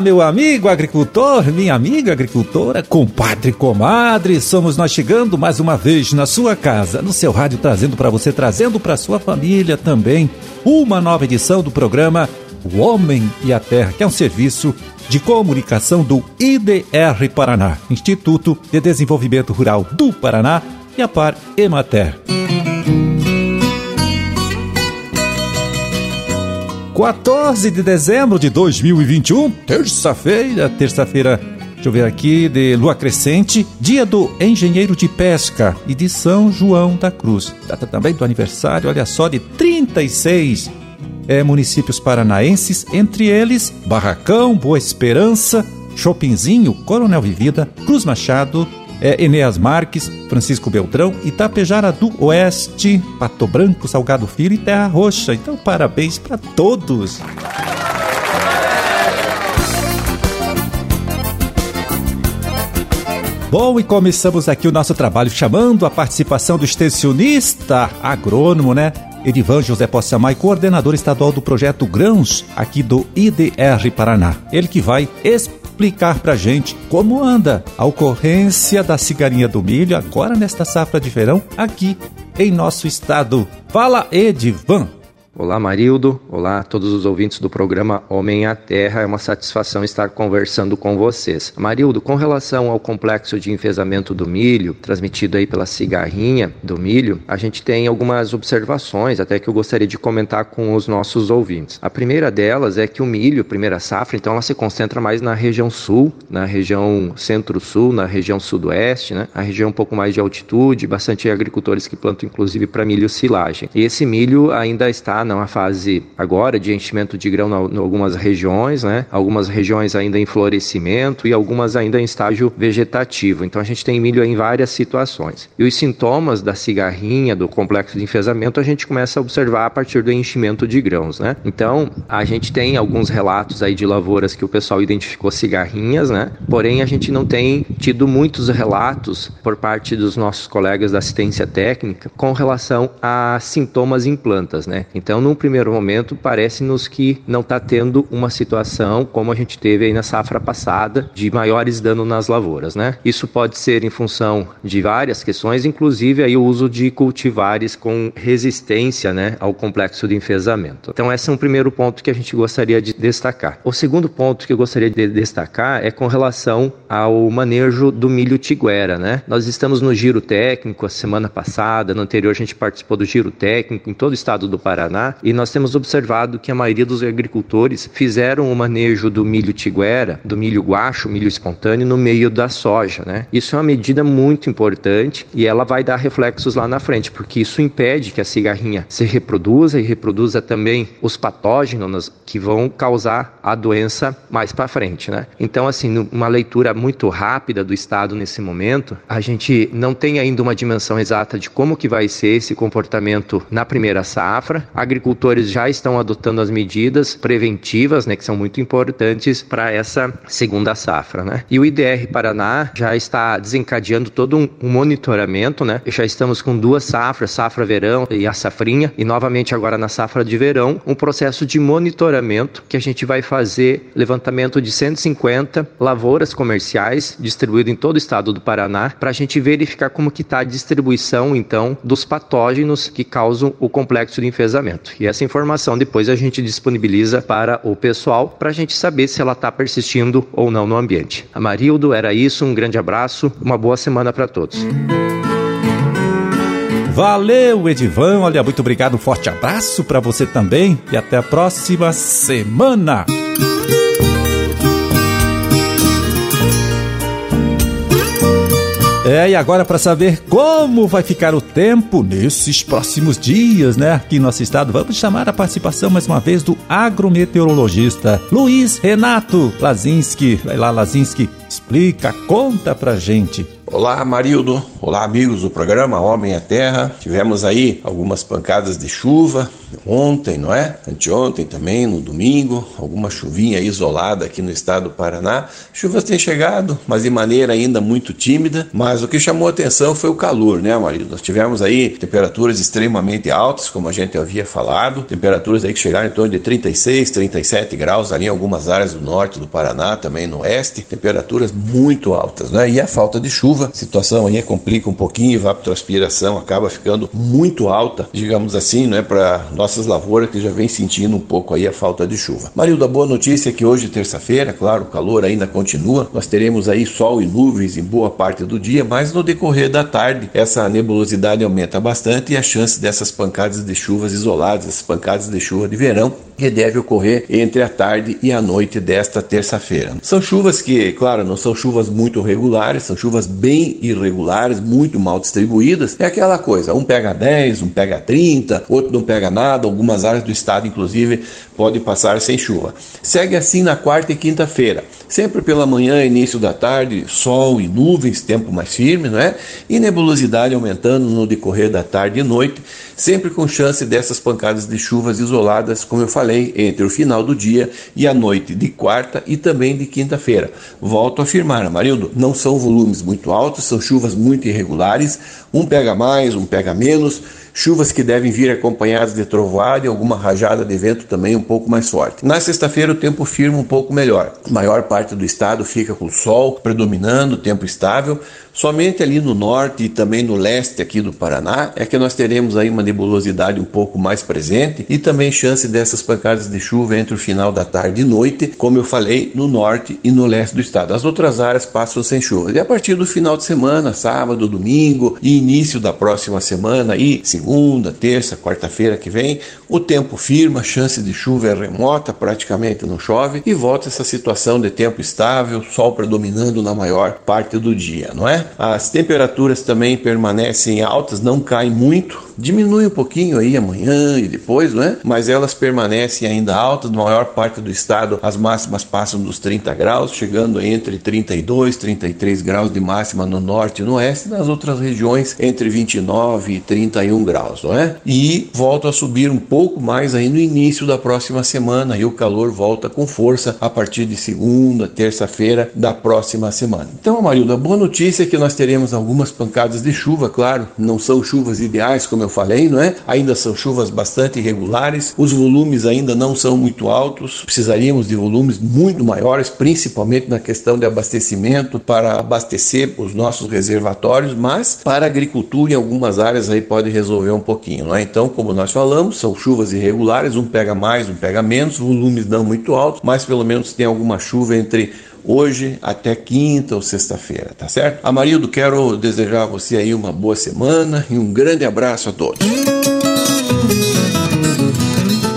Meu amigo agricultor, minha amiga agricultora, compadre, comadre, somos nós chegando mais uma vez na sua casa, no seu rádio, trazendo para você, trazendo para sua família também, uma nova edição do programa O Homem e a Terra, que é um serviço de comunicação do IDR Paraná, Instituto de Desenvolvimento Rural do Paraná e a Par Emater. 14 de dezembro de 2021, terça-feira, terça-feira, deixa eu ver aqui, de lua crescente, dia do engenheiro de pesca e de São João da Cruz. Data também do aniversário, olha só, de 36 é, municípios paranaenses, entre eles Barracão, Boa Esperança, Chopinzinho, Coronel Vivida, Cruz Machado, é, Enéas Marques, Francisco Beltrão, Itapejara do Oeste, Pato Branco, Salgado Filho e Terra Roxa. Então, parabéns para todos. Bom, e começamos aqui o nosso trabalho chamando a participação do extensionista agrônomo, né? Edivan José Possamay, coordenador estadual do projeto Grãos, aqui do IDR Paraná. Ele que vai explicar explicar pra gente como anda a ocorrência da cigarinha do milho agora nesta safra de verão aqui em nosso estado. Fala, Edivan! Olá, Marildo. Olá a todos os ouvintes do programa Homem à Terra. É uma satisfação estar conversando com vocês. Marildo, com relação ao complexo de enfesamento do milho, transmitido aí pela cigarrinha do milho, a gente tem algumas observações, até que eu gostaria de comentar com os nossos ouvintes. A primeira delas é que o milho, primeira safra, então ela se concentra mais na região sul, na região centro-sul, na região sudoeste, né? A região um pouco mais de altitude, bastante agricultores que plantam inclusive para milho silagem. E esse milho ainda está numa fase agora de enchimento de grão em algumas regiões, né? Algumas regiões ainda em florescimento e algumas ainda em estágio vegetativo. Então a gente tem milho em várias situações. E os sintomas da cigarrinha, do complexo de enfesamento, a gente começa a observar a partir do enchimento de grãos, né? Então a gente tem alguns relatos aí de lavouras que o pessoal identificou cigarrinhas, né? Porém a gente não tem tido muitos relatos por parte dos nossos colegas da assistência técnica com relação a sintomas em plantas, né? Então então, num primeiro momento, parece-nos que não está tendo uma situação como a gente teve aí na safra passada de maiores danos nas lavouras, né? Isso pode ser em função de várias questões, inclusive aí o uso de cultivares com resistência, né, ao complexo de enfesamento. Então, esse é um primeiro ponto que a gente gostaria de destacar. O segundo ponto que eu gostaria de destacar é com relação ao manejo do milho tiguera, né? Nós estamos no giro técnico a semana passada, no anterior a gente participou do giro técnico em todo o estado do Paraná e nós temos observado que a maioria dos agricultores fizeram o manejo do milho tiguera, do milho guacho, milho espontâneo, no meio da soja, né? Isso é uma medida muito importante e ela vai dar reflexos lá na frente, porque isso impede que a cigarrinha se reproduza e reproduza também os patógenos que vão causar a doença mais para frente, né? Então, assim, uma leitura muito rápida do estado nesse momento, a gente não tem ainda uma dimensão exata de como que vai ser esse comportamento na primeira safra. A agricultores já estão adotando as medidas preventivas, né, que são muito importantes para essa segunda safra, né? E o IDR Paraná já está desencadeando todo um, monitoramento, né? Já estamos com duas safras, safra verão e a safrinha, e novamente agora na safra de verão, um processo de monitoramento que a gente vai fazer levantamento de 150 lavouras comerciais distribuído em todo o estado do Paraná, para a gente verificar como que está a distribuição então dos patógenos que causam o complexo de enfesamento. E essa informação depois a gente disponibiliza para o pessoal para a gente saber se ela está persistindo ou não no ambiente. Amarildo, era isso. Um grande abraço, uma boa semana para todos. Valeu, Edivan. Olha, muito obrigado. Um forte abraço para você também e até a próxima semana. É, e agora para saber como vai ficar o tempo nesses próximos dias, né, aqui em nosso estado, vamos chamar a participação mais uma vez do agrometeorologista Luiz Renato Lazinski. Vai lá, Lazinski, explica, conta pra gente. Olá, Marildo. Olá, amigos do programa Homem à Terra. Tivemos aí algumas pancadas de chuva ontem, não é? Anteontem também, no domingo, alguma chuvinha isolada aqui no estado do Paraná. Chuvas têm chegado, mas de maneira ainda muito tímida. Mas o que chamou atenção foi o calor, né, marido? Nós tivemos aí temperaturas extremamente altas, como a gente havia falado, temperaturas aí que chegaram em torno de 36, 37 graus ali em algumas áreas do norte do Paraná, também no oeste, temperaturas muito altas, né? E a falta de chuva, situação aí complica um pouquinho, a evapotranspiração acaba ficando muito alta, digamos assim, não é para nossas lavouras que já vem sentindo um pouco aí a falta de chuva. Marilda, boa notícia é que hoje, terça-feira, claro, o calor ainda continua, nós teremos aí sol e nuvens em boa parte do dia, mas no decorrer da tarde essa nebulosidade aumenta bastante e a chance dessas pancadas de chuvas isoladas, essas pancadas de chuva de verão, que deve ocorrer entre a tarde e a noite desta terça-feira. São chuvas que, claro, não são chuvas muito regulares, são chuvas bem irregulares, muito mal distribuídas. É aquela coisa, um pega 10, um pega 30, outro não pega nada, algumas áreas do estado, inclusive, pode passar sem chuva. Segue assim na quarta e quinta-feira. Sempre pela manhã, início da tarde, sol e nuvens, tempo mais firme, não é? E nebulosidade aumentando no decorrer da tarde e noite, sempre com chance dessas pancadas de chuvas isoladas, como eu falei, entre o final do dia e a noite de quarta e também de quinta-feira. Volto a afirmar, Amarildo, não são volumes muito altos, são chuvas muito irregulares, um pega mais, um pega menos chuvas que devem vir acompanhadas de trovoada e alguma rajada de vento também um pouco mais forte. Na sexta-feira o tempo firma um pouco melhor. A maior parte do estado fica com sol predominando, tempo estável, Somente ali no norte e também no leste aqui do Paraná é que nós teremos aí uma nebulosidade um pouco mais presente e também chance dessas pancadas de chuva entre o final da tarde e noite, como eu falei, no norte e no leste do estado. As outras áreas passam sem chuva. E a partir do final de semana, sábado, domingo e início da próxima semana, e segunda, terça, quarta-feira que vem, o tempo firma, chance de chuva é remota, praticamente não chove e volta essa situação de tempo estável, sol predominando na maior parte do dia, não é? As temperaturas também permanecem altas, não caem muito, diminui um pouquinho aí amanhã e depois, não é? Mas elas permanecem ainda altas, na maior parte do estado as máximas passam dos 30 graus, chegando entre 32 e 33 graus de máxima no norte e no oeste, nas outras regiões entre 29 e 31 graus, não é? E volta a subir um pouco mais aí no início da próxima semana e o calor volta com força a partir de segunda, terça-feira da próxima semana. Então, Amarildo, a boa notícia é que nós teremos algumas pancadas de chuva, claro, não são chuvas ideais, como eu falei, não é? Ainda são chuvas bastante irregulares, os volumes ainda não são muito altos, precisaríamos de volumes muito maiores, principalmente na questão de abastecimento, para abastecer os nossos reservatórios, mas para a agricultura em algumas áreas aí pode resolver um pouquinho, não é? Então, como nós falamos, são chuvas irregulares, um pega mais, um pega menos, volumes não muito altos, mas pelo menos tem alguma chuva entre hoje até quinta ou sexta-feira, tá certo? Amarildo, quero desejar a você aí uma boa semana e um grande abraço a todos.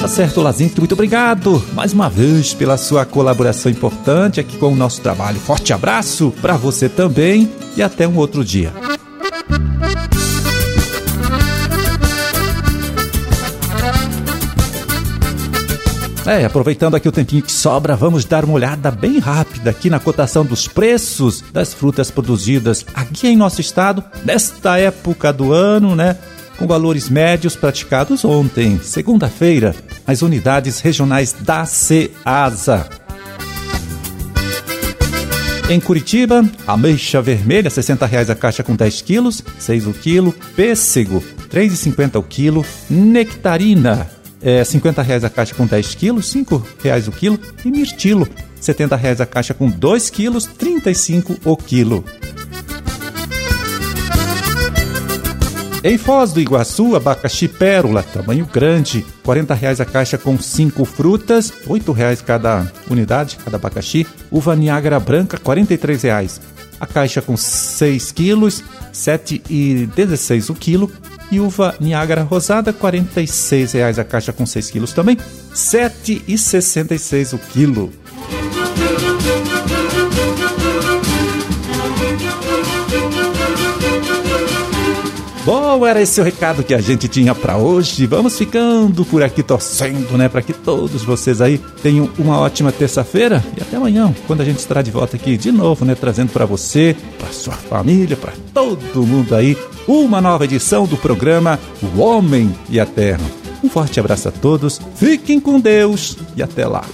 Tá certo, Lazinho, muito obrigado mais uma vez pela sua colaboração importante aqui com o nosso trabalho. Forte abraço para você também e até um outro dia. É, aproveitando aqui o tempinho que sobra, vamos dar uma olhada bem rápida aqui na cotação dos preços das frutas produzidas aqui em nosso estado, nesta época do ano, né? Com valores médios praticados ontem, segunda-feira, nas unidades regionais da CEASA. Em Curitiba, ameixa vermelha, R$ 60,00 a caixa com 10 quilos, 6 o quilo. Pêssego, R$ 3,50 o quilo. Nectarina, é, 50 reais a caixa com 10 quilos, 5 reais o quilo. E mirtilo, 70 reais a caixa com 2 quilos, 35 o quilo. Em Foz do Iguaçu, abacaxi pérola, tamanho grande, R$ reais a caixa com 5 frutas, R$ reais cada unidade, cada abacaxi. Uva Niágara branca, R$ reais. A caixa com 6 quilos, R$ 7,16 o quilo e uva Niágara rosada, R$ 46,00 a caixa com 6 quilos também, R$ 7,66 o quilo. Bom, era esse o recado que a gente tinha para hoje. Vamos ficando por aqui torcendo, né, para que todos vocês aí tenham uma ótima terça-feira e até amanhã, quando a gente estará de volta aqui de novo, né, trazendo para você, para sua família, para todo mundo aí, uma nova edição do programa O Homem e a Terra. Um forte abraço a todos, fiquem com Deus e até lá.